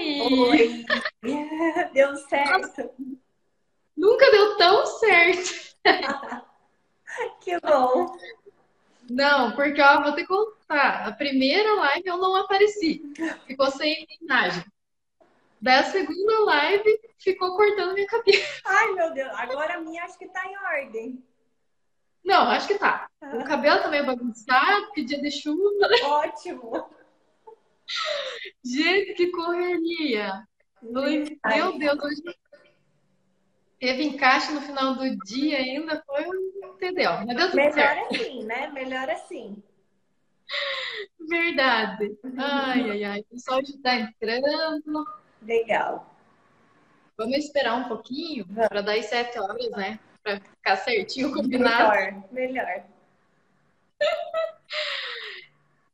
Oi! Oi! Deu certo? Nunca deu tão certo. Que bom! Não, porque ó, vou te contar. A primeira live eu não apareci. Ficou sem imagem. Daí a segunda live ficou cortando minha cabeça. Ai, meu Deus! Agora a minha acho que tá em ordem. Não, acho que tá. O cabelo tá meio bagunçado, porque dia de chuva. Ótimo! Gente, que correria! Falei, Meu Deus, hoje teve encaixe no final do dia ainda, foi um entendeu? Mas deu tudo Melhor certo. assim, né? Melhor assim. Verdade. Ai, ai, ai. O pessoal já tá entrando. Legal. Vamos esperar um pouquinho para dar as sete horas, né? Para ficar certinho combinado. Melhor, melhor.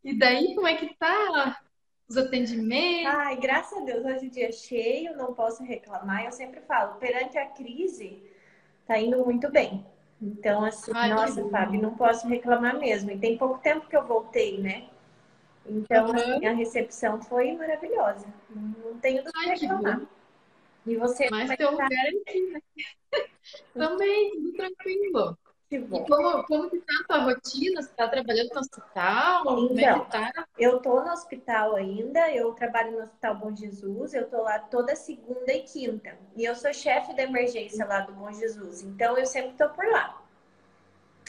E daí, como é que tá os atendimentos? Ai, graças a Deus, hoje o dia é cheio, não posso reclamar. Eu sempre falo, perante a crise, tá indo muito bem. Então, assim, Ai, nossa. Fábio, não posso reclamar mesmo. E tem pouco tempo que eu voltei, né? Então, Uhum. assim, a recepção foi maravilhosa. Não tenho do que reclamar. E você, Mas teu lugar é aqui, né? Também, tudo tranquilo. Que E bom. como, como que tá a tua rotina? Você tá trabalhando no hospital? É Então, tá? Eu tô no hospital ainda, eu trabalho no Hospital Bom Jesus, eu tô lá toda segunda e quinta. E eu sou chefe da emergência lá do Bom Jesus, então eu sempre tô por lá.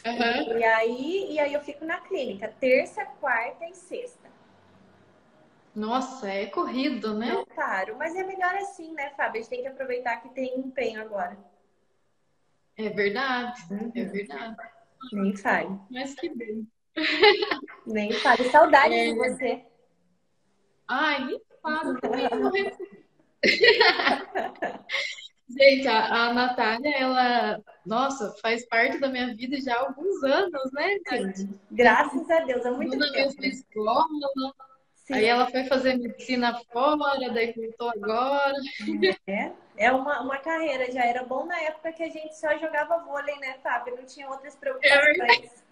Aham. E aí, e aí eu fico na clínica, terça, quarta e sexta. Nossa, é corrido, né? Não paro, mas é melhor assim, né, Fábio? A gente tem que aproveitar que tem empenho agora. É verdade, é Uhum. verdade. Nem fale, Mas que bem. nem fale. Saudade É. de você. Ai, fala também. não. Gente, a, a Natália, ela, nossa, faz parte da minha vida já há alguns anos, né? Sim. Graças a Deus, é muito Tudo na tempo. mesma escola. Sim. Aí ela foi fazer medicina fora, daí voltou agora. É, é uma, uma carreira, já era bom na época que a gente só jogava vôlei, né, Fábio? Não tinha outras preocupações.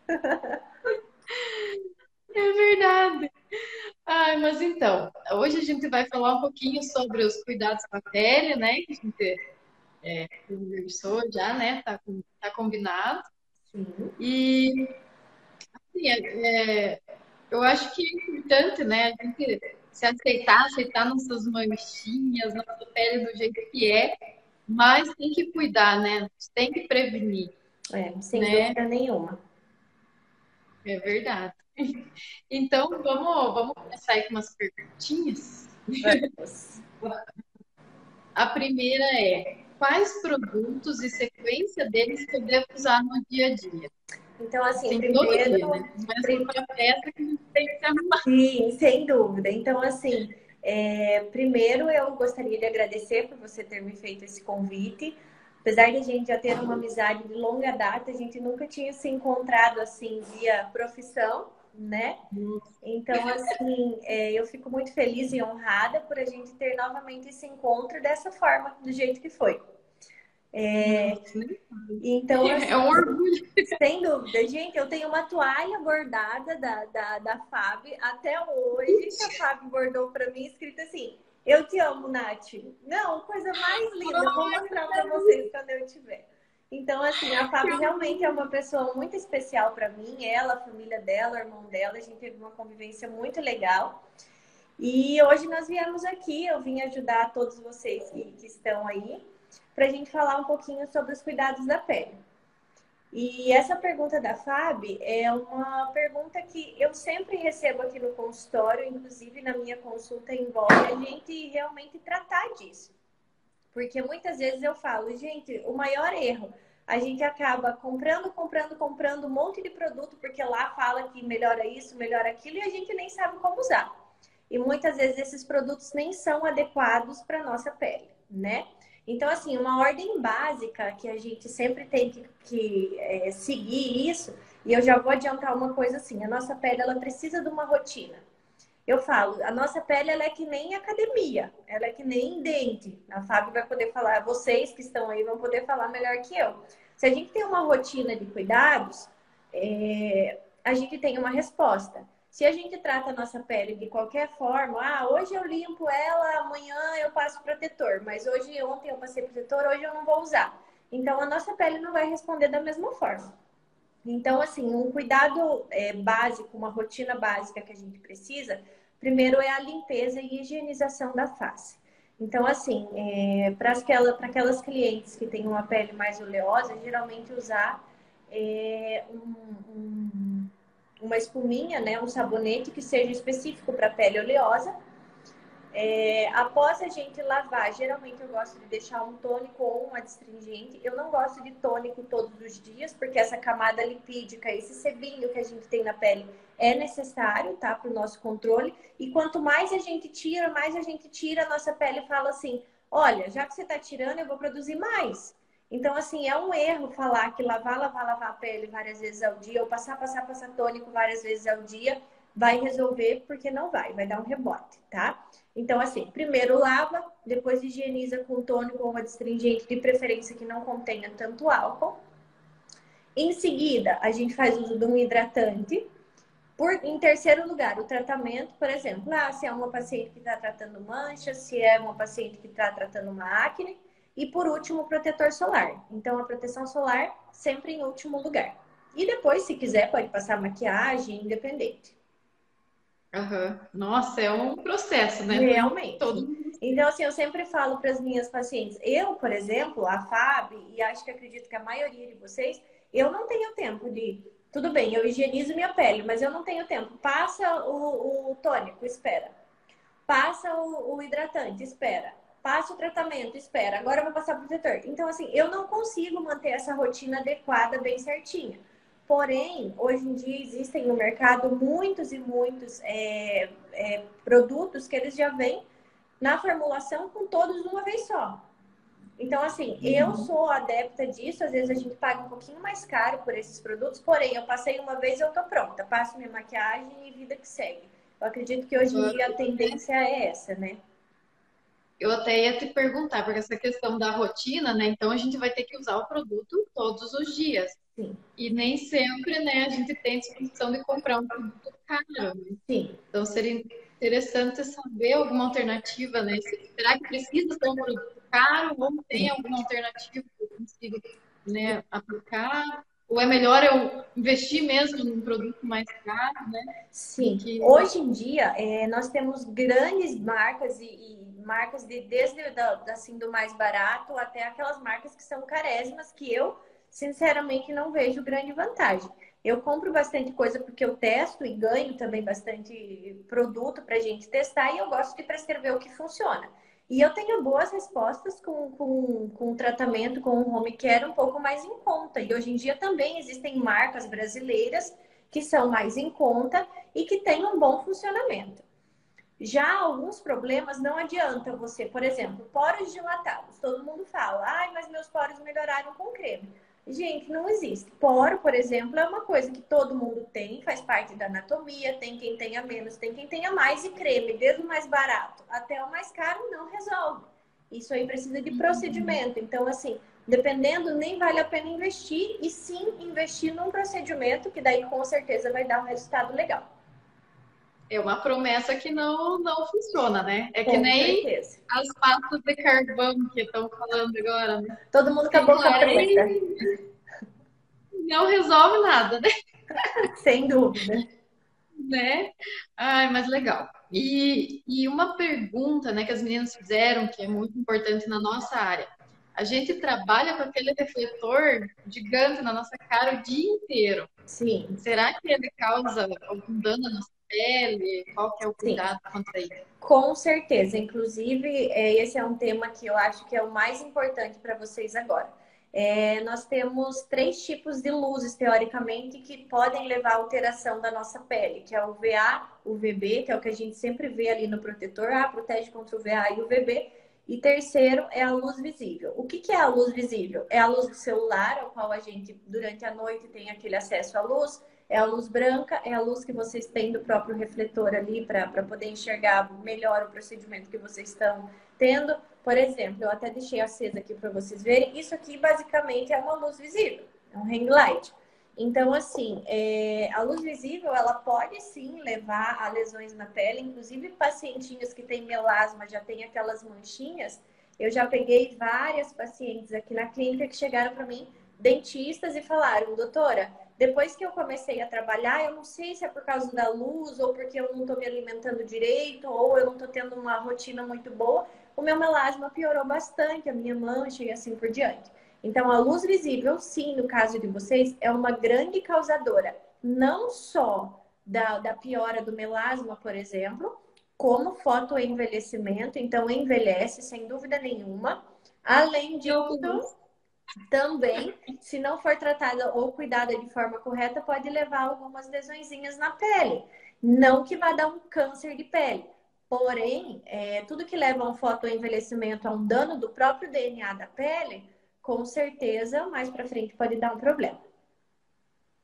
É verdade. Ai, mas então, hoje a gente vai falar um pouquinho sobre os cuidados com a pele, né? Que a gente é, conversou já, né? Tá, tá combinado. Sim. E assim, é- é, eu acho que é importante, né? A gente se aceitar, aceitar nossas manchinhas, nossa pele do jeito que é, mas tem que cuidar, né? Tem que prevenir. É, sem Né? dúvida nenhuma. É verdade. Então, vamos, vamos começar aí com umas perguntinhas. Vamos. A primeira é: quais produtos e sequência deles que eu devo usar no dia a dia? Então, assim, Tem todo dia, primeiro, né? Festa que tem que arrumar. sim, sem dúvida. Então, assim, é, primeiro eu gostaria de agradecer por você ter me feito esse convite. Apesar de a gente já ter uma amizade de longa data, a gente nunca tinha se encontrado assim via profissão, né? Então, assim, é, eu fico muito feliz e honrada por a gente ter novamente esse encontro dessa forma, do jeito que foi. É, então, assim, É um orgulho. sem dúvida. Gente, eu tenho uma toalha bordada da, da, da Fábio até hoje, que a Fábio bordou pra mim, escrito assim: Eu te amo, Nath. Não, coisa mais linda. Vou mostrar pra vocês quando eu tiver. Então, assim, a Fábio realmente é uma pessoa muito especial pra mim. Ela, a família dela, o irmão dela, a gente teve uma convivência muito legal. E hoje nós viemos aqui, eu vim ajudar todos vocês que, que estão aí, para a gente falar um pouquinho sobre os cuidados da pele. E essa pergunta da Fábio é uma pergunta que eu sempre recebo aqui no consultório, inclusive na minha consulta envolve a gente realmente tratar disso. Porque muitas vezes eu falo, gente, o maior erro, a gente acaba comprando, comprando, comprando um monte de produto, porque lá fala que melhora isso, melhora aquilo, e a gente nem sabe como usar. E muitas vezes esses produtos nem são adequados para nossa pele, né? Então, assim, uma ordem básica que a gente sempre tem que, que é, seguir isso, e eu já vou adiantar uma coisa assim, a nossa pele, ela precisa de uma rotina. Eu falo, a nossa pele, ela é que nem academia, ela é que nem dente. A Fábio vai poder falar, vocês que estão aí vão poder falar melhor que eu. Se a gente tem uma rotina de cuidados, é, a gente tem uma resposta. Se a gente trata a nossa pele de qualquer forma, ah, hoje eu limpo ela, amanhã eu passo protetor, mas hoje, ontem eu passei protetor, hoje eu não vou usar. Então, a nossa pele não vai responder da mesma forma. Então, assim, um cuidado é, básico, uma rotina básica que a gente precisa, primeiro é a limpeza e higienização da face. Então, assim, é, para aquela, aquelas clientes que têm uma pele mais oleosa, geralmente usar é, um, um, uma espuminha, né, um sabonete que seja específico para pele oleosa é, após a gente lavar, geralmente eu gosto de deixar um tônico ou um adstringente. Eu não gosto de tônico todos os dias, porque essa camada lipídica, esse sebinho que a gente tem na pele é necessário, tá? Para o nosso controle. E quanto mais a gente tira, mais a gente tira, a nossa pele fala assim: olha, já que você está tirando, eu vou produzir mais. Então, assim, é um erro falar que lavar, lavar, lavar a pele várias vezes ao dia, ou passar, passar, passar tônico várias vezes ao dia, vai resolver, porque não vai, vai dar um rebote, tá? Então, assim, primeiro lava, depois higieniza com tônico ou adstringente, de preferência que não contenha tanto álcool. Em seguida, a gente faz uso de um hidratante. Por, em terceiro lugar, o tratamento, por exemplo, ah, se é uma paciente que está tratando manchas, se é uma paciente que está tratando uma acne. E por último, o protetor solar. Então, a proteção solar sempre em último lugar. E depois, se quiser, pode passar maquiagem, independente. Uhum. Nossa, é um processo, né? Realmente. Todo... Então, assim, eu sempre falo para as minhas pacientes, eu, por exemplo, a Fábio, e acho que acredito que a maioria de vocês, eu não tenho tempo de. Tudo bem, eu higienizo minha pele, mas eu não tenho tempo. Passa o, o tônico, espera. Passa o, o hidratante, espera. Passa o tratamento, espera. Agora eu vou passar o protetor. Então, assim, eu não consigo manter essa rotina adequada, bem certinha. Porém, hoje em dia existem no mercado muitos e muitos é, é, produtos que eles já vêm na formulação com todos de uma vez só. Então, assim, uhum. eu sou adepta disso. Às vezes a gente paga um pouquinho mais caro por esses produtos, porém, eu passei uma vez eu tô pronta. Passo minha maquiagem e vida que segue. Eu acredito que hoje em dia a tendência é essa, né? Eu até ia te perguntar, porque essa questão da rotina, né? Então a gente vai ter que usar o produto todos os dias. Sim. E nem sempre, né, a gente tem disposição de comprar um produto caro. Né? Sim. Então seria interessante saber alguma alternativa, né? Será que precisa ter um produto caro ou tem alguma alternativa que eu consiga né, aplicar? Ou é melhor eu investir mesmo num produto mais caro, né? Sim. Que... Hoje em dia, é, nós temos grandes marcas e, e marcas de desde da, assim, do mais barato até aquelas marcas que são carésimas que eu sinceramente não vejo grande vantagem. Eu compro bastante coisa porque eu testo e ganho também bastante produto para a gente testar e eu gosto de prescrever o que funciona. E eu tenho boas respostas com, com, com tratamento com o home care um pouco mais em conta. E hoje em dia também existem marcas brasileiras que são mais em conta e que têm um bom funcionamento. Já alguns problemas não adianta você, por exemplo, poros dilatados. Todo mundo fala, ai, mas meus poros melhoraram com creme. Gente, não existe. Poro, por exemplo, é uma coisa que todo mundo tem, faz parte da anatomia, tem quem tenha menos, tem quem tenha mais, e creme, desde o mais barato até o mais caro, não resolve. Isso aí precisa de procedimento. Então, assim, dependendo, nem vale a pena investir, e sim investir num procedimento que daí com certeza vai dar um resultado legal é uma promessa que não, não funciona, né? É que nem certeza. as pastas de carvão que estão falando agora, né? Todo mundo acabou com a preta. Não resolve nada, né? Sem dúvida. Né? Ai, mas legal. E, e uma pergunta né, que as meninas fizeram, que é muito importante na nossa área. A gente trabalha com aquele refletor gigante na nossa cara o dia inteiro. Sim. Será que ele causa algum dano na nossa pele? Qual que é o cuidado Sim. contra isso? Com certeza. Inclusive, é, esse é um tema que eu acho que é o mais importante para vocês agora. É, nós temos três tipos de luzes, teoricamente, que podem levar à alteração da nossa pele, que é o VA, o VB, que é o que a gente sempre vê ali no protetor. Ah, protege contra o VA e o VB. E terceiro é a luz visível. O que, que é a luz visível? É a luz do celular, ao qual a gente, durante a noite, tem aquele acesso à luz é a luz branca, é a luz que vocês têm do próprio refletor ali para poder enxergar melhor o procedimento que vocês estão tendo. Por exemplo, eu até deixei acesa aqui para vocês verem. Isso aqui basicamente é uma luz visível, é um ring light. Então, assim, é, a luz visível, ela pode sim levar a lesões na pele, inclusive pacientinhos que têm melasma, já tem aquelas manchinhas. Eu já peguei várias pacientes aqui na clínica que chegaram para mim, dentistas, e falaram, doutora, depois que eu comecei a trabalhar, eu não sei se é por causa da luz, ou porque eu não estou me alimentando direito, ou eu não estou tendo uma rotina muito boa, o meu melasma piorou bastante, a minha mancha e assim por diante. Então, a luz visível, sim, no caso de vocês, é uma grande causadora, não só da, da piora do melasma, por exemplo, como fotoenvelhecimento, então envelhece sem dúvida nenhuma. Além disso, também, se não for tratada ou cuidada de forma correta, pode levar algumas lesõezinhas na pele. Não que vá dar um câncer de pele. Porém, é, tudo que leva a um fotoenvelhecimento, a um dano do próprio DNA da pele, com certeza, mais para frente pode dar um problema.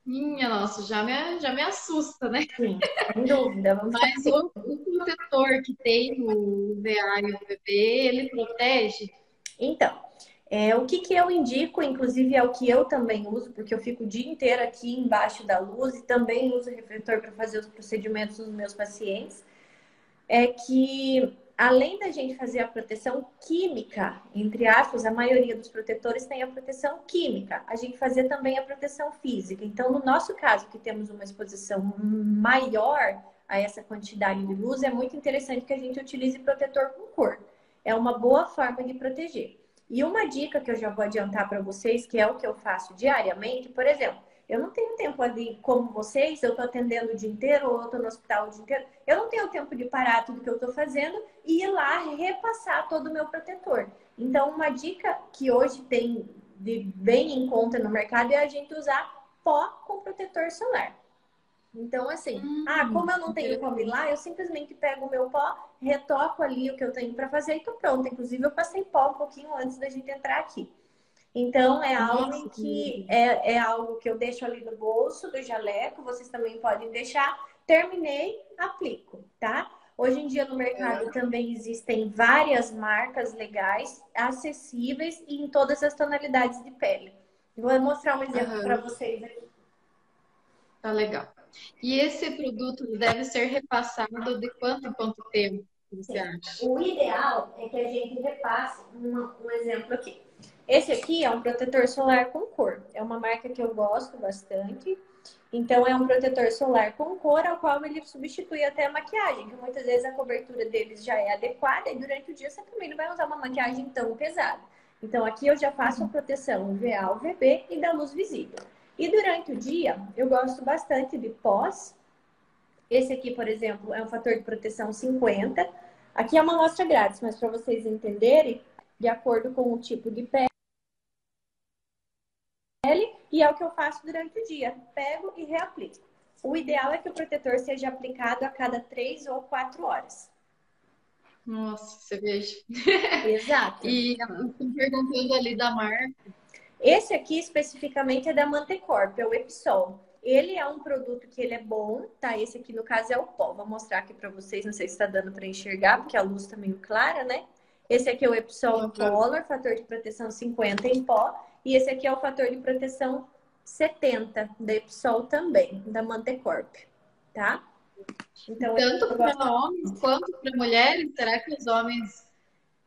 Minha nossa, já me, já me assusta, né? Sim, sem dúvida. Mas o, o, protetor que tem o VA e o VB, ele protege? Então, é, o que, que eu indico, inclusive é o que eu também uso, porque eu fico o dia inteiro aqui embaixo da luz e também uso refletor para fazer os procedimentos dos meus pacientes, é que além da gente fazer a proteção química, entre aspas, a maioria dos protetores tem a proteção química, a gente fazer também a proteção física. Então, no nosso caso, que temos uma exposição maior a essa quantidade de luz, é muito interessante que a gente utilize protetor com cor. É uma boa forma de proteger. E uma dica que eu já vou adiantar para vocês, que é o que eu faço diariamente, por exemplo, eu não tenho tempo ali como vocês, eu estou atendendo o dia inteiro ou eu estou no hospital o dia inteiro. Eu não tenho tempo de parar tudo que eu estou fazendo e ir lá repassar todo o meu protetor. Então, uma dica que hoje tem de bem em conta no mercado é a gente usar pó com protetor solar. Então, assim, hum, ah, como eu não tenho como ir lá, eu simplesmente pego o meu pó, retoco ali o que eu tenho para fazer e tô pronta. Inclusive, eu passei pó um pouquinho antes da gente entrar aqui. Então, é algo que é, é algo que eu deixo ali no bolso do jaleco, vocês também podem deixar. Terminei, aplico, tá? Hoje em dia no mercado é. também existem várias marcas legais, acessíveis e em todas as tonalidades de pele. Vou mostrar um exemplo uhum. para vocês aqui. Tá legal. E esse produto deve ser repassado de quanto em quanto tempo? O ideal é que a gente repasse um, um exemplo aqui. Esse aqui é um protetor solar com cor. É uma marca que eu gosto bastante. Então, é um protetor solar com cor, ao qual ele substitui até a maquiagem, que muitas vezes a cobertura deles já é adequada e durante o dia você também não vai usar uma maquiagem tão pesada. Então, aqui eu já faço a proteção UVA, UVB e da luz visível. E durante o dia, eu gosto bastante de pós. Esse aqui, por exemplo, é um fator de proteção 50. Aqui é uma amostra grátis, mas para vocês entenderem, de acordo com o tipo de pele, e é o que eu faço durante o dia. Pego e reaplico. O ideal é que o protetor seja aplicado a cada três ou quatro horas. Nossa, você veja. Exato. e perguntando ali da marca. Esse aqui especificamente é da Mantecorp, é o Episol. Ele é um produto que ele é bom, tá? Esse aqui no caso é o pó. Vou mostrar aqui para vocês, não sei se está dando para enxergar, porque a luz tá meio clara, né? Esse aqui é o Epsol Color, fator de proteção 50 em pó. E esse aqui é o fator de proteção 70 da Epsol também, da Mantecorp, tá? Então, Tanto para homens quanto para mulheres, será que os homens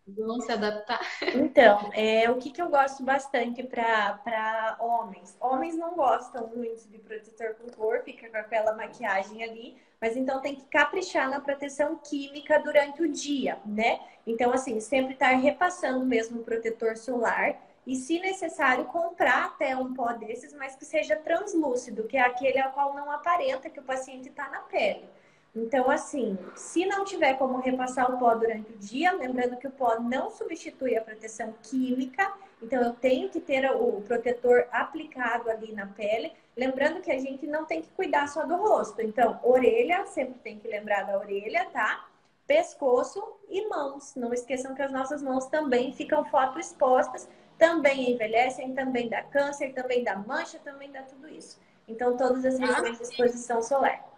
vão se adaptar? Então, é, o que, que eu gosto bastante para homens? Homens não gostam muito de protetor com cor, fica com aquela maquiagem ali, mas então tem que caprichar na proteção química durante o dia, né? Então, assim, sempre estar tá repassando mesmo o protetor solar e, se necessário, comprar até um pó desses, mas que seja translúcido, que é aquele ao qual não aparenta que o paciente está na pele. Então, assim, se não tiver como repassar o pó durante o dia, lembrando que o pó não substitui a proteção química, então eu tenho que ter o protetor aplicado ali na pele. Lembrando que a gente não tem que cuidar só do rosto. Então, orelha, sempre tem que lembrar da orelha, tá? Pescoço e mãos. Não esqueçam que as nossas mãos também ficam fotoexpostas também envelhecem, também dá câncer, também dá mancha, também dá tudo isso. Então, todas as regiões de exposição solar.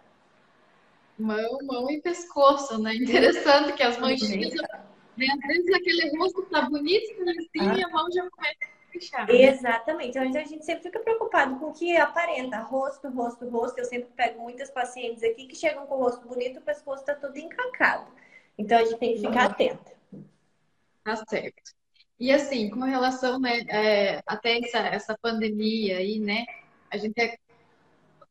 Mão, mão e pescoço, né? Interessante que as manchinhas, né? às vezes aquele rosto tá bonito, assim, ah. e a mão já começa a fechar. Exatamente. Então a gente sempre fica preocupado com o que aparenta, rosto, rosto, rosto. Eu sempre pego muitas pacientes aqui que chegam com o rosto bonito, o pescoço está todo encacado. Então a gente tem que ficar uhum. atenta. Tá certo. E assim, com relação, né, é, até essa, essa pandemia aí, né, a gente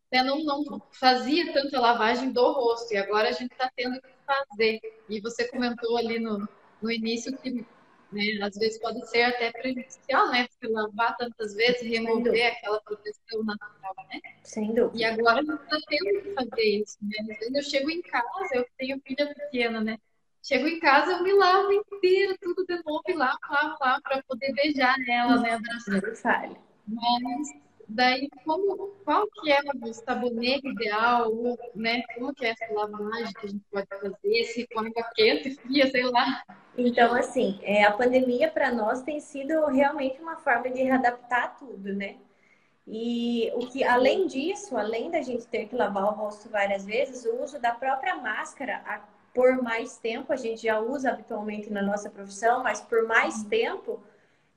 até não, não fazia tanta lavagem do rosto, e agora a gente está tendo que fazer. E você comentou ali no, no início que né, às vezes pode ser até prejudicial, né? Se lavar tantas vezes, remover aquela proteção natural, né? Sem dúvida. E agora a gente está tendo que fazer isso, né? Às vezes eu chego em casa, eu tenho filha pequena, né? Chego em casa, eu me lavo inteira, tudo de novo, e lavo, lavo, lavo, para poder beijar nela, né? Abraçar. Mas daí, como, qual que é o sabonete ideal, né? Como que é essa lavagem que a gente pode fazer? Se com água quente, fria, sei lá. Então, assim, é, a pandemia para nós tem sido realmente uma forma de readaptar tudo, né? E o que, além disso, além da gente ter que lavar o rosto várias vezes, o uso da própria máscara por mais tempo, a gente já usa habitualmente na nossa profissão, mas por mais uhum. tempo,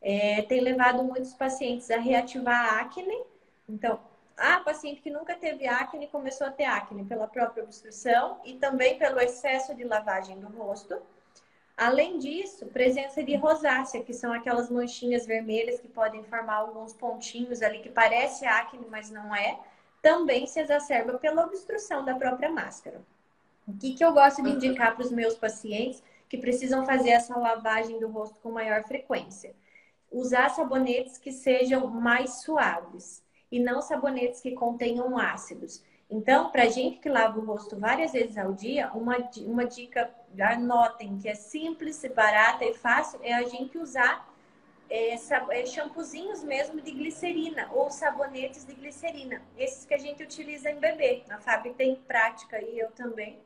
é, tem levado muitos pacientes a reativar a acne. Então, a paciente que nunca teve acne começou a ter acne pela própria obstrução e também pelo excesso de lavagem do rosto. Além disso, presença de rosácea, que são aquelas manchinhas vermelhas que podem formar alguns pontinhos ali que parece acne, mas não é, também se exacerba pela obstrução da própria máscara. O que, que eu gosto de indicar para os meus pacientes que precisam fazer essa lavagem do rosto com maior frequência? Usar sabonetes que sejam mais suaves e não sabonetes que contenham ácidos. Então, para gente que lava o rosto várias vezes ao dia, uma, uma dica, anotem, que é simples, barata e fácil, é a gente usar é, é, shampoozinhos mesmo de glicerina ou sabonetes de glicerina. Esses que a gente utiliza em bebê. A Fábio tem prática e eu também.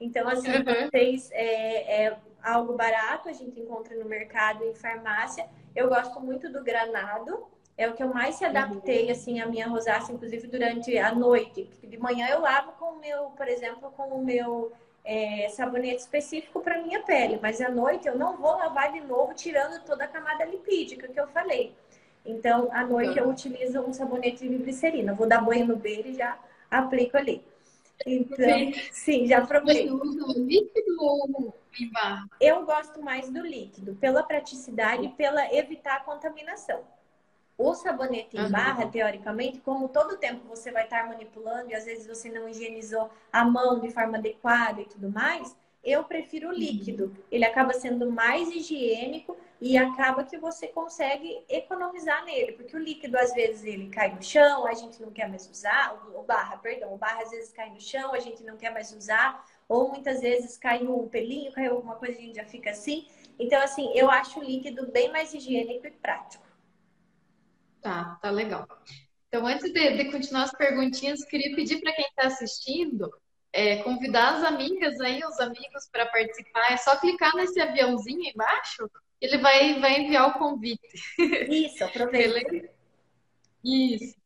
Então, assim, uhum. vocês é, é, algo barato, a gente encontra no mercado, em farmácia. Eu gosto muito do granado, é o que eu mais se adaptei, uhum. assim, a minha rosácea, inclusive durante a noite. De manhã eu lavo com o meu, por exemplo, com o meu é, sabonete específico para minha pele, mas à noite eu não vou lavar de novo, tirando toda a camada lipídica que eu falei. Então, à noite eu utilizo um sabonete de glicerina. vou dar banho no beiro e já aplico ali. Então, sim, já provei. Você usa o líquido ou em barra? Eu gosto mais do líquido, pela praticidade e pela evitar a contaminação. O sabonete em barra, teoricamente, como todo tempo você vai estar manipulando e às vezes você não higienizou a mão de forma adequada e tudo mais, eu prefiro o líquido. Ele acaba sendo mais higiênico e acaba que você consegue economizar nele, porque o líquido às vezes ele cai no chão, a gente não quer mais usar, o barra, perdão, o barra às vezes cai no chão, a gente não quer mais usar, ou muitas vezes cai um pelinho, cai alguma coisa, a gente já fica assim. Então, assim, eu acho o líquido bem mais higiênico e prático. Tá, tá legal. Então, antes de, de continuar as perguntinhas, queria pedir para quem está assistindo é, convidar as amigas aí, os amigos para participar. É só clicar nesse aviãozinho embaixo, ele vai, vai enviar o convite. Isso, aproveita. Isso.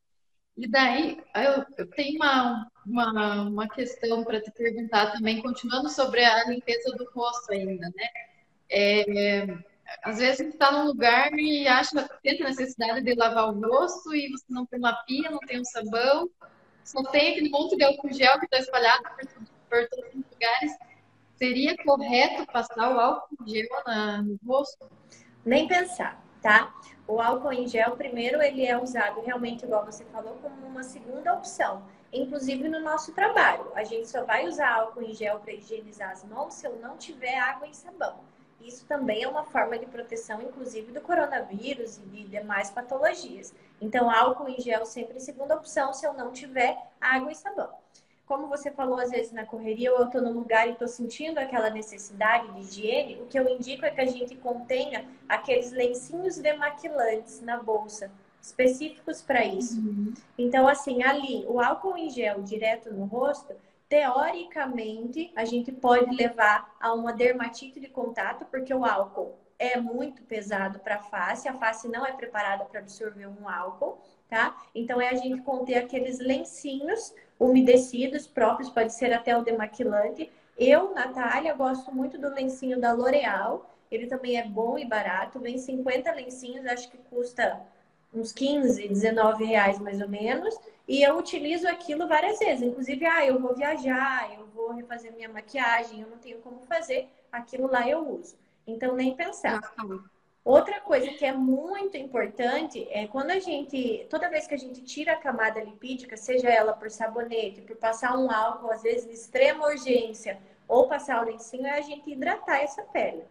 E daí, eu, eu tenho uma, uma, uma questão para te perguntar também, continuando sobre a limpeza do rosto ainda, né? É, às vezes você está num lugar e acha, tenta a necessidade de lavar o rosto e você não tem uma pia, não tem um sabão, só tem aquele monte de álcool gel que está espalhado por, por, todos os lugares. Seria correto passar o álcool gel na, no rosto? Nem pensar, tá? O álcool em gel, primeiro, ele é usado realmente, igual você falou, como uma segunda opção. Inclusive no nosso trabalho. A gente só vai usar álcool em gel para higienizar as mãos se eu não tiver água e sabão. Isso também é uma forma de proteção, inclusive, do coronavírus e de demais patologias. Então, álcool em gel sempre segunda opção se eu não tiver água e sabão. Como você falou, às vezes na correria, ou eu estou no lugar e estou sentindo aquela necessidade de higiene, o que eu indico é que a gente contenha aqueles lencinhos demaquilantes na bolsa, específicos para isso. Uhum. Então, assim, ali, o álcool em gel direto no rosto teoricamente, a gente pode levar a uma dermatite de contato, porque o álcool é muito pesado para a face, a face não é preparada para absorver um álcool, tá? Então é a gente conter aqueles lencinhos umedecidos próprios, pode ser até o demaquilante. Eu, Natália, gosto muito do lencinho da L'Oreal. Ele também é bom e barato. Vem 50 lencinhos, acho que custa uns 15, 19 reais mais ou menos. E eu utilizo aquilo várias vezes. Inclusive, ah, eu vou viajar, eu vou refazer minha maquiagem, eu não tenho como fazer. Aquilo lá eu uso. Então, nem pensar. Outra coisa que é muito importante é quando a gente, toda vez que a gente tira a camada lipídica, seja ela por sabonete, por passar um álcool, às vezes de extrema urgência, ou passar o lencinho, é a gente hidratar essa pele.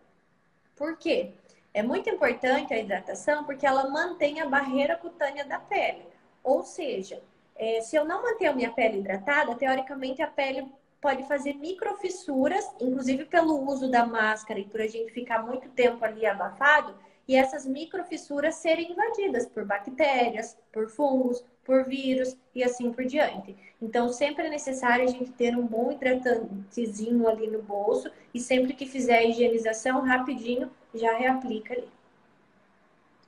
Por quê? É muito importante a hidratação porque ela mantém a barreira cutânea da pele. Ou seja, é, se eu não manter a minha pele hidratada, teoricamente a pele pode fazer microfissuras, inclusive pelo uso da máscara e por a gente ficar muito tempo ali abafado, e essas microfissuras serem invadidas por bactérias, por fungos, por vírus e assim por diante. Então, sempre é necessário a gente ter um bom hidratantezinho ali no bolso e sempre que fizer a higienização, rapidinho, já reaplica ali.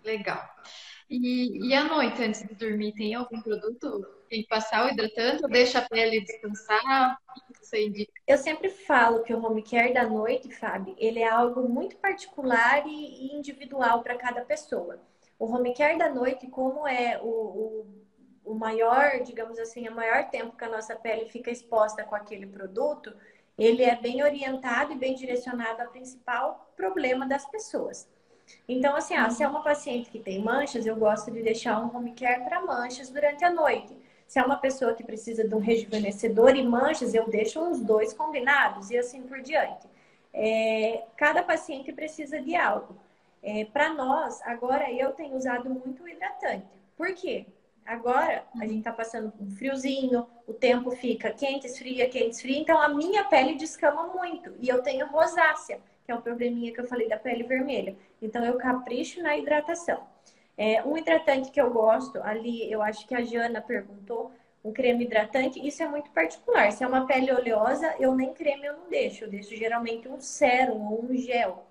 Legal. E, e à noite, antes de dormir, tem algum produto tem que passar o hidratante ou deixa a pele descansar? Eu sempre falo que o home care da noite, Fábio, ele é algo muito particular e individual para cada pessoa. O home care da noite, como é o, o, o maior, digamos assim, o maior tempo que a nossa pele fica exposta com aquele produto, ele é bem orientado e bem direcionado ao principal problema das pessoas. Então, assim, ah, se é uma paciente que tem manchas, eu gosto de deixar um home care para manchas durante a noite. Se é uma pessoa que precisa de um rejuvenescedor e manchas, eu deixo uns dois combinados e assim por diante. É, cada paciente precisa de algo. É, para nós, agora eu tenho usado muito hidratante. Por quê? Agora a gente está passando um friozinho, o tempo fica quente, esfria, quente, esfria, então a minha pele descama muito e eu tenho rosácea que é o probleminha que eu falei da pele vermelha. Então, eu capricho na hidratação. É, um hidratante que eu gosto, ali, eu acho que a Jana perguntou, um creme hidratante, isso é muito particular. Se é uma pele oleosa, eu nem creme eu não deixo. Eu deixo geralmente um sérum ou um gel.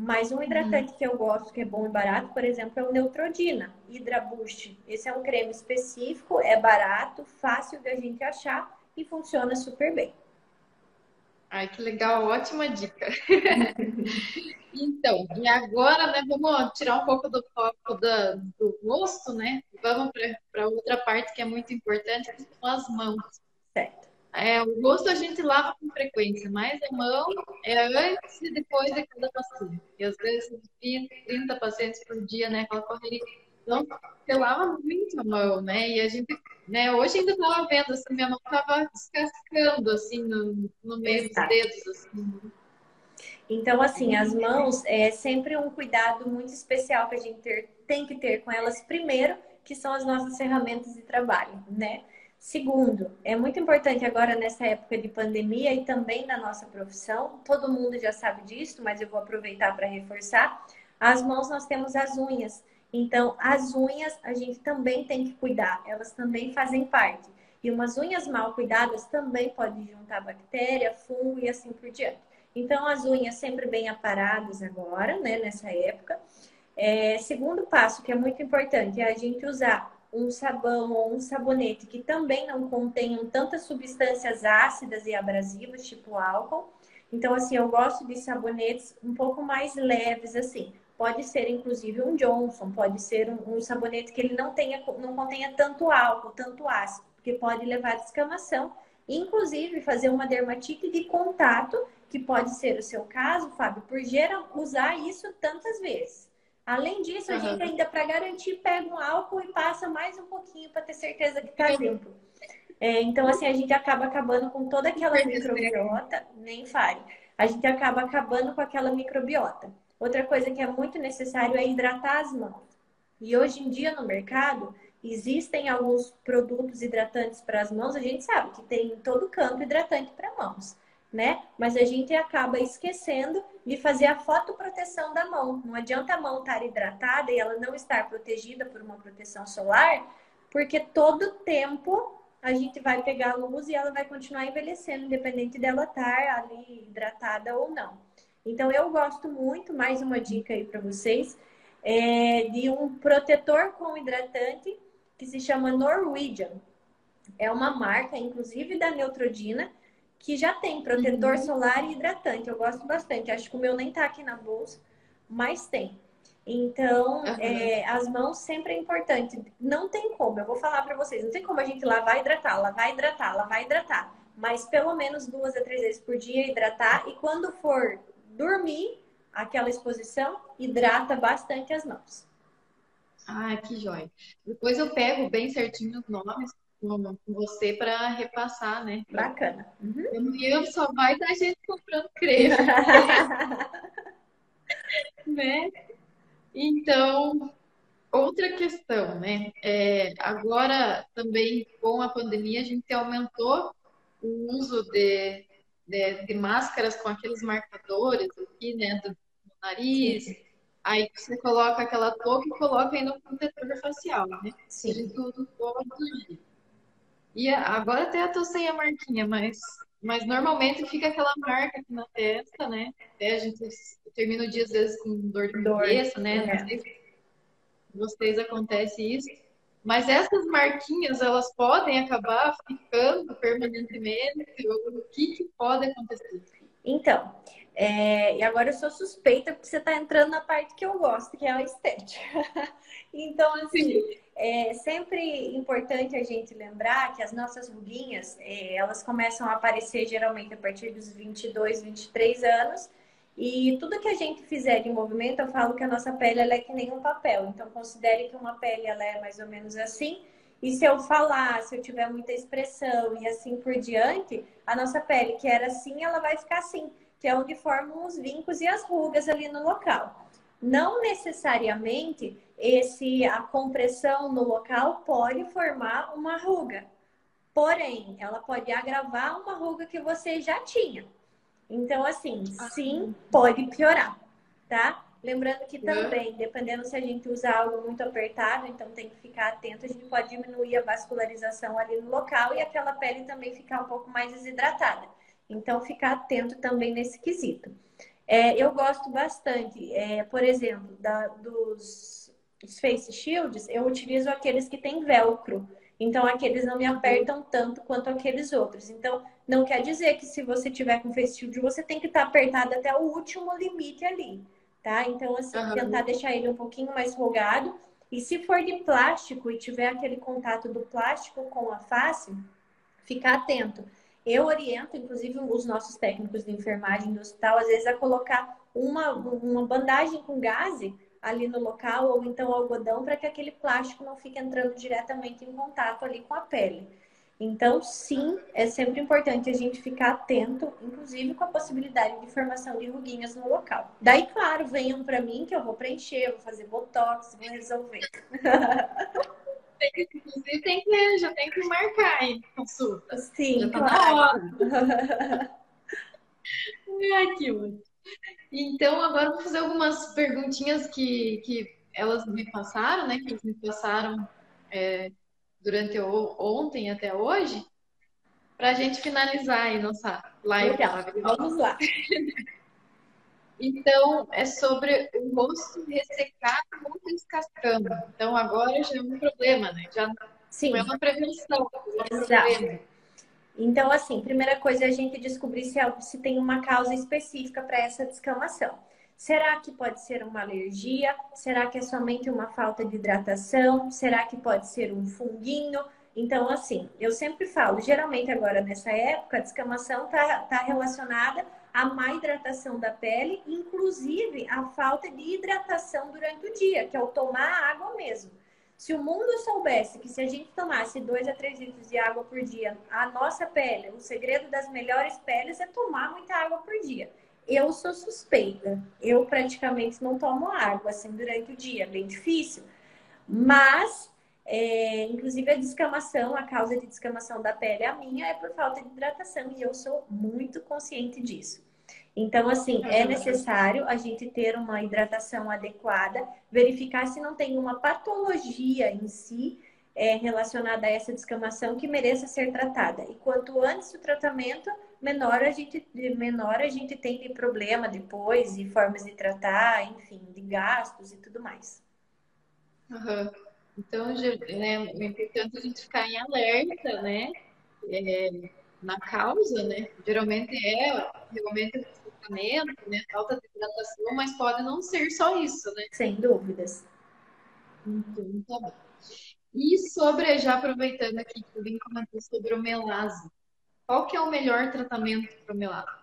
Mas um hidratante uhum. que eu gosto, que é bom e barato, por exemplo, é o Neutrodina Hydra Boost. Esse é um creme específico, é barato, fácil de a gente achar e funciona super bem. Ai, que legal, ótima dica. então, e agora, né, vamos tirar um pouco do foco da, do rosto, né? Vamos para outra parte que é muito importante, que são as mãos. Certo. É, o rosto a gente lava com frequência, mas a mão é antes e depois de cada paciente. E às vezes 20, 30 pacientes por dia, né? Aquela correria então, você lava muito a mão, né? E a gente, né, hoje ainda estava vendo, assim, minha mão estava descascando, assim, no, no meio Exato. dos dedos, assim. Então, assim, as mãos é sempre um cuidado muito especial que a gente ter, tem que ter com elas, primeiro, que são as nossas ferramentas de trabalho, né? Segundo, é muito importante agora nessa época de pandemia e também na nossa profissão, todo mundo já sabe disso, mas eu vou aproveitar para reforçar. As mãos nós temos as unhas. Então, as unhas a gente também tem que cuidar, elas também fazem parte. E umas unhas mal cuidadas também podem juntar bactéria, fungo e assim por diante. Então, as unhas sempre bem aparadas agora, né, nessa época. É, segundo passo, que é muito importante, é a gente usar um sabão ou um sabonete que também não contenham tantas substâncias ácidas e abrasivas, tipo álcool. Então, assim, eu gosto de sabonetes um pouco mais leves, assim, Pode ser, inclusive, um Johnson, pode ser um, um sabonete que ele não, tenha, não contenha tanto álcool, tanto ácido, porque pode levar a descamação, inclusive fazer uma dermatite de contato, que pode ser o seu caso, Fábio, por geral, usar isso tantas vezes. Além disso, a uhum. gente ainda, para garantir, pega um álcool e passa mais um pouquinho para ter certeza que está limpo. É, então, assim, a gente acaba acabando com toda aquela microbiota, nem fale. A gente acaba acabando com aquela microbiota. Outra coisa que é muito necessário é hidratar as mãos. E hoje em dia no mercado existem alguns produtos hidratantes para as mãos. A gente sabe que tem em todo canto hidratante para mãos, né? Mas a gente acaba esquecendo de fazer a fotoproteção da mão. Não adianta a mão estar hidratada e ela não estar protegida por uma proteção solar, porque todo tempo a gente vai pegar a luz e ela vai continuar envelhecendo, independente dela estar ali hidratada ou não. Então, eu gosto muito, mais uma dica aí para vocês, é de um protetor com hidratante que se chama Norwegian. É uma marca, inclusive da Neutrodina, que já tem protetor uhum. solar e hidratante. Eu gosto bastante. Acho que o meu nem tá aqui na bolsa, mas tem. Então, uhum. é, as mãos sempre é importante. Não tem como, eu vou falar para vocês, não tem como a gente lavar e hidratar, lavar e hidratar, lavar e hidratar. Mas pelo menos duas a três vezes por dia hidratar. E quando for dormir, aquela exposição, hidrata bastante as mãos. Ah, que jóia. Depois eu pego bem certinho os nomes com você para repassar, né? Bacana. Uhum. Eu só vai dar gente comprando creme. né? Então, outra questão, né? É, agora também com a pandemia a gente aumentou o uso de, de, de máscaras com aqueles marcadores aqui, né? Do, do nariz. Aí você coloca aquela touca e coloca aí no protetor facial, né? Sim. A gente usa todo dia. E agora até eu tô sem a marquinha, mas, mas normalmente fica aquela marca aqui na testa, né? Até a gente termina o dia às vezes com dor de cabeça, né? É. Não sei se vocês acontece isso. Mas essas marquinhas, elas podem acabar ficando permanentemente? O que, que pode acontecer? Então, é, e agora eu sou suspeita porque você está entrando na parte que eu gosto, que é a estética. então, assim, é sempre importante a gente lembrar que as nossas ruguinhas, é, elas começam a aparecer geralmente a partir dos 22, 23 anos. E tudo que a gente fizer de movimento, eu falo que a nossa pele ela é que nem um papel. Então, considere que uma pele ela é mais ou menos assim. E se eu falar, se eu tiver muita expressão e assim por diante, a nossa pele que era assim, ela vai ficar assim que é onde formam os vincos e as rugas ali no local. Não necessariamente esse a compressão no local pode formar uma ruga. Porém, ela pode agravar uma ruga que você já tinha. Então, assim, ah. sim, pode piorar, tá? Lembrando que também, dependendo se a gente usar algo muito apertado, então tem que ficar atento, a gente pode diminuir a vascularização ali no local e aquela pele também ficar um pouco mais desidratada. Então, ficar atento também nesse quesito. É, eu gosto bastante, é, por exemplo, da, dos, dos face shields, eu utilizo aqueles que têm velcro. Então, aqueles não me apertam tanto quanto aqueles outros. Então, não quer dizer que se você tiver com face shield, você tem que estar tá apertado até o último limite ali, tá? Então, assim, uhum. tentar deixar ele um pouquinho mais folgado. E se for de plástico e tiver aquele contato do plástico com a face, ficar atento. Eu oriento, inclusive, os nossos técnicos de enfermagem do hospital, às vezes, a colocar uma, uma bandagem com gaze ali no local, ou então algodão, para que aquele plástico não fique entrando diretamente em contato ali com a pele. Então, sim, é sempre importante a gente ficar atento, inclusive com a possibilidade de formação de ruguinhas no local. Daí, claro, venham para mim que eu vou preencher, vou fazer botox, vou resolver. Inclusive, tem que, já tem que marcar aí consulta. Sim, já tá claro. é aquilo. Então, agora vou fazer algumas perguntinhas que, que elas me passaram, né? Que eles me passaram é, durante o, ontem até hoje, para a gente finalizar aí nossa live. Legal. Vamos lá. Então, é sobre o rosto ressecado ou descascando. Então, agora já é um problema, né? Já Sim. não é uma prevenção. É um Exato. Então, assim, primeira coisa é a gente descobrir se, é, se tem uma causa específica para essa descamação. Será que pode ser uma alergia? Será que é somente uma falta de hidratação? Será que pode ser um funguinho? Então, assim, eu sempre falo, geralmente agora nessa época, a descamação está tá relacionada a má hidratação da pele, inclusive a falta de hidratação durante o dia, que é o tomar água mesmo. Se o mundo soubesse que se a gente tomasse 2 a 3 litros de água por dia, a nossa pele, o segredo das melhores peles é tomar muita água por dia. Eu sou suspeita. Eu praticamente não tomo água assim durante o dia, é bem difícil. Mas, é, inclusive a descamação, a causa de descamação da pele, a minha, é por falta de hidratação e eu sou muito consciente disso. Então, assim, é necessário a gente ter uma hidratação adequada, verificar se não tem uma patologia em si é, relacionada a essa descamação que mereça ser tratada. E quanto antes o tratamento, menor a gente, menor a gente tem de problema depois, e formas de tratar, enfim, de gastos e tudo mais. Uhum. Então, né, é importante a gente ficar em alerta, né? É, na causa, né? Geralmente é realmente o tratamento, né? Falta de hidratação, mas pode não ser só isso, né? Sem dúvidas. Então, tá bom. E sobre, já aproveitando aqui que eu vim comentar sobre o melasma, qual que é o melhor tratamento para o melasma?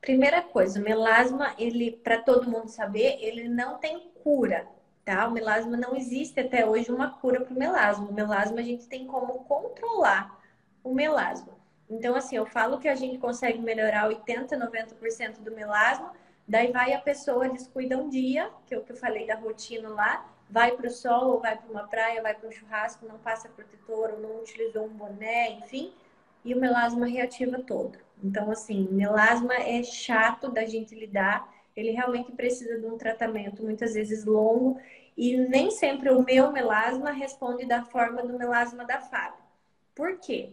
Primeira coisa, o melasma, ele, para todo mundo saber, ele não tem cura, tá? O melasma não existe até hoje uma cura para o melasma. O melasma a gente tem como controlar o melasma. Então, assim, eu falo que a gente consegue melhorar 80%, 90% do melasma, daí vai a pessoa, descuida um dia, que é o que eu falei da rotina lá, vai para o sol, ou vai para uma praia, vai para um churrasco, não passa protetor, ou não utilizou um boné, enfim, e o melasma reativa todo. Então, assim, melasma é chato da gente lidar, ele realmente precisa de um tratamento muitas vezes longo, e nem sempre o meu melasma responde da forma do melasma da Fábio. Por quê?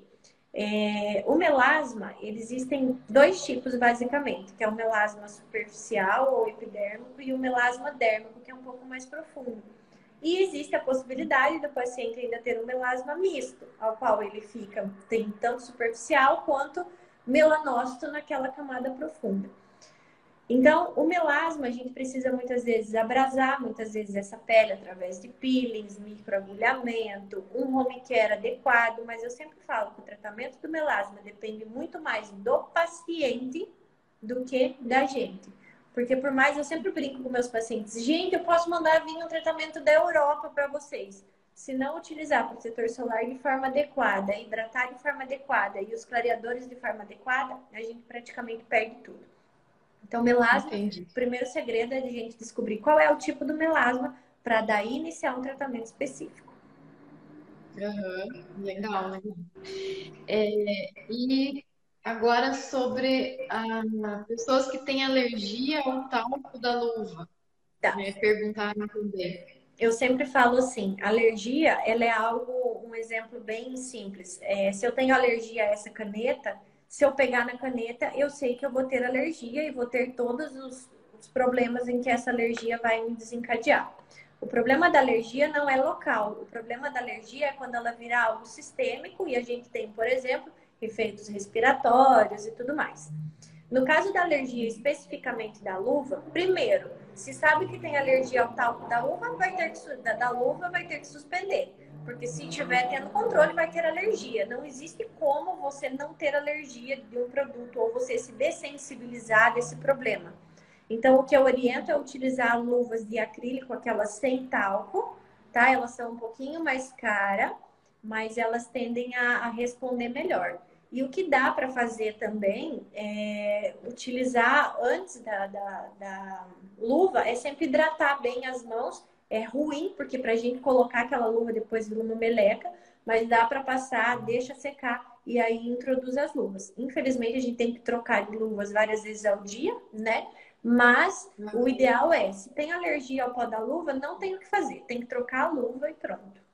É, o melasma, existem dois tipos basicamente, que é o melasma superficial ou epidérmico e o melasma dérmico, que é um pouco mais profundo. E existe a possibilidade do paciente ainda ter um melasma misto, ao qual ele fica, tem tanto superficial quanto melanócito naquela camada profunda. Então, o melasma, a gente precisa muitas vezes abrasar, muitas vezes essa pele através de peelings, microagulhamento, um home care adequado, mas eu sempre falo que o tratamento do melasma depende muito mais do paciente do que da gente. Porque por mais eu sempre brinco com meus pacientes, gente, eu posso mandar vir um tratamento da Europa para vocês. Se não utilizar protetor solar de forma adequada, hidratar de forma adequada e os clareadores de forma adequada, a gente praticamente perde tudo. Então, melasma, Entendi. o primeiro segredo é a gente descobrir qual é o tipo do melasma para daí iniciar um tratamento específico. Uhum, legal, legal. É, e agora sobre ah, pessoas que têm alergia ao talco da luva. Tá. Me perguntaram também. Eu sempre falo assim, alergia, ela é algo, um exemplo bem simples. É, se eu tenho alergia a essa caneta, se eu pegar na caneta, eu sei que eu vou ter alergia e vou ter todos os, os problemas em que essa alergia vai me desencadear. O problema da alergia não é local. O problema da alergia é quando ela vira algo sistêmico e a gente tem, por exemplo, efeitos respiratórios e tudo mais. No caso da alergia especificamente da luva, primeiro, se sabe que tem alergia ao talco da uva, vai ter que, da, da luva, vai ter que suspender. Porque se tiver tendo controle, vai ter alergia. Não existe como você não ter alergia de um produto ou você se dessensibilizar desse problema. Então, o que eu oriento é utilizar luvas de acrílico, aquelas sem talco, tá? Elas são um pouquinho mais caras, mas elas tendem a, a responder melhor. E o que dá para fazer também é utilizar antes da, da, da, luva é sempre hidratar bem as mãos é ruim, porque para a gente colocar aquela luva depois vira uma meleca, mas dá para passar, deixa secar e aí introduz as luvas. Infelizmente, a gente tem que trocar de luvas várias vezes ao dia, né? Mas o ideal é, se tem alergia ao pó da luva, não tem o que fazer. Tem que trocar a luva e pronto.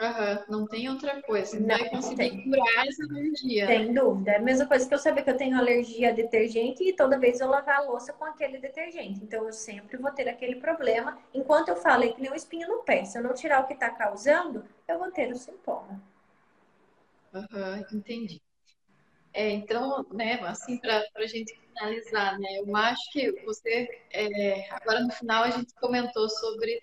Uhum, não tem outra coisa. Não, vai conseguir curar essa alergia. Sem dúvida. É a mesma coisa que eu saber que eu tenho alergia a detergente e toda vez eu lavar a louça com aquele detergente. Então eu sempre vou ter aquele problema. Enquanto eu falo é que nem um espinho no pé. Se eu não tirar o que está causando, eu vou ter o sintoma. Uhum, entendi. É, então, né, assim, para a gente finalizar, né, eu acho que você, é, agora no final, a gente comentou sobre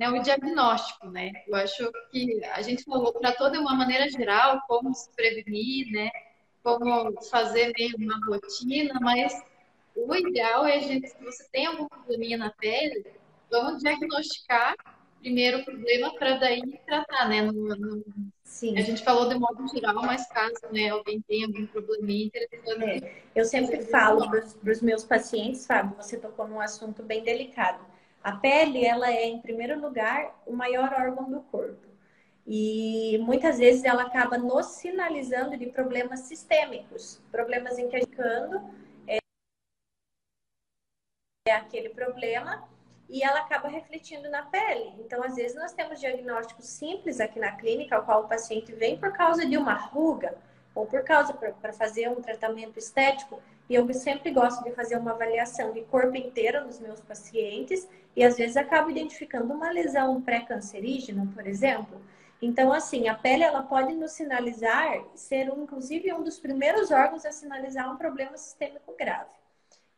né, o diagnóstico, né? Eu acho que a gente falou para toda uma maneira geral como se prevenir, né? Como fazer mesmo uma rotina, mas o ideal é a gente, se você tem algum probleminha na pele, vamos diagnosticar primeiro o problema para daí tratar, né? No, no... Sim. A gente falou de modo geral, mas caso né, alguém tenha algum probleminha interessante. É. Eu sempre falo para os meus pacientes, Fábio, você tocou num assunto bem delicado a pele, ela é, em primeiro lugar, o maior órgão do corpo. E muitas vezes ela acaba nos sinalizando de problemas sistêmicos, problemas em que a gente é, aquele problema e ela acaba refletindo na pele. Então, às vezes, nós temos diagnósticos simples aqui na clínica, ao qual o paciente vem por causa de uma ruga ou por causa para fazer um tratamento estético. E eu sempre gosto de fazer uma avaliação de corpo inteiro nos meus pacientes e às vezes acabo identificando uma lesão pré-cancerígena, por exemplo. Então, assim, a pele ela pode nos sinalizar, ser um, inclusive um dos primeiros órgãos a sinalizar um problema sistêmico grave.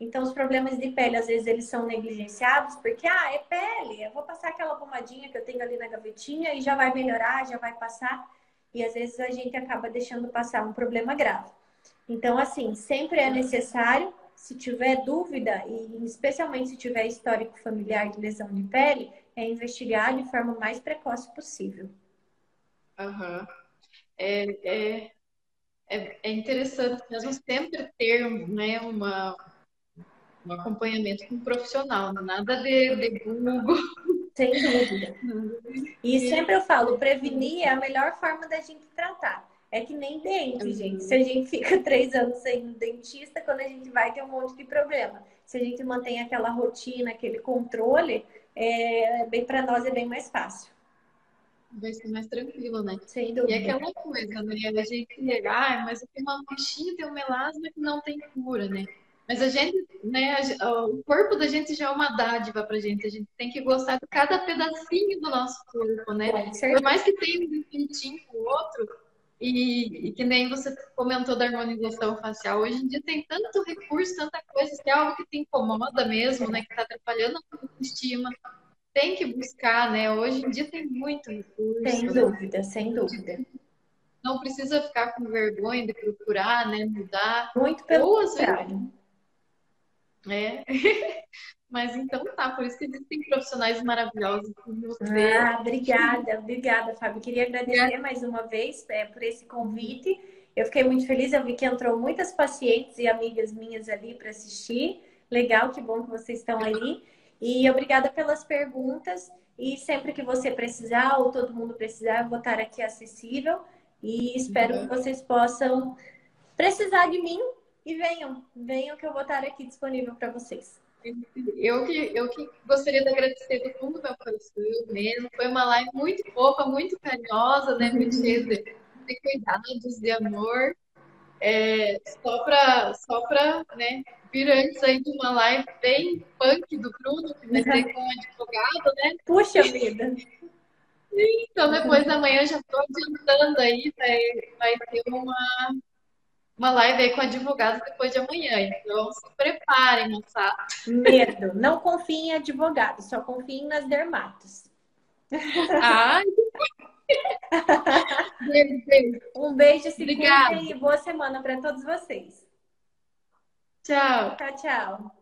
Então, os problemas de pele, às vezes, eles são negligenciados porque, ah, é pele, eu vou passar aquela pomadinha que eu tenho ali na gavetinha e já vai melhorar, já vai passar. E às vezes a gente acaba deixando passar um problema grave. Então, assim, sempre é necessário, se tiver dúvida, e especialmente se tiver histórico familiar de lesão de pele, é investigar de forma mais precoce possível. Uhum. É, é, é, é, interessante mesmo sempre ter né, uma, um acompanhamento com um profissional, nada de, de Google. Sem dúvida. E sempre eu falo, prevenir é a melhor forma da gente tratar. É que nem dente, uhum. gente. Se a gente fica três anos sem dentista, quando a gente vai ter um monte de problema. Se a gente mantém aquela rotina, aquele controle, é, bem para nós é bem mais fácil vai ser mais tranquilo, né? Sem dúvida. E aquela coisa, né? A gente, ah, mas eu tenho uma manchinha, tem um melasma que não tem cura, né? Mas a gente, né, o corpo da gente já é uma dádiva pra gente. A gente tem que gostar de cada pedacinho do nosso corpo, né? Por mais que tenha um defeitinho com o outro, e, e, que nem você comentou da harmonização facial, hoje em dia tem tanto recurso, tanta coisa, que é algo que te incomoda mesmo, né? Que tá atrapalhando a autoestima tem que buscar, né? Hoje em dia tem muito recurso. Sem dúvida, sem dúvida. Não precisa ficar com vergonha de procurar, né? Mudar. Muito pelo contrário. É. Mas então tá, por isso que existem profissionais maravilhosos como você. Ah, obrigada, obrigada, Fábio. Queria agradecer mais uma vez é, por esse convite. Eu fiquei muito feliz, eu vi que entrou muitas pacientes e amigas minhas ali para assistir. Legal, que bom que vocês estão aí. E obrigada pelas perguntas. E sempre que você precisar, ou todo mundo precisar, eu vou estar aqui acessível. E espero uhum. que vocês possam precisar de mim e venham. Venham que eu vou estar aqui disponível para vocês. Eu que, eu que gostaria de agradecer do fundo do meu coração mesmo. Foi uma live muito fofa, muito carinhosa, né? Muito cheia de, de cuidados, de amor. É, só para só pra, né, vir antes aí de uma live bem punk do Bruno, que vai ser com um advogado, né? Puxa vida! Então, depois da manhã já estou adiantando aí, vai, vai ter uma, uma live aí com advogado depois de amanhã. Então, se preparem, moçada. Medo. Não confiem em advogado, só confiem nas dermatos. Ai! Um beijo, se e boa semana para todos vocês. Tchau. Tchau, tchau.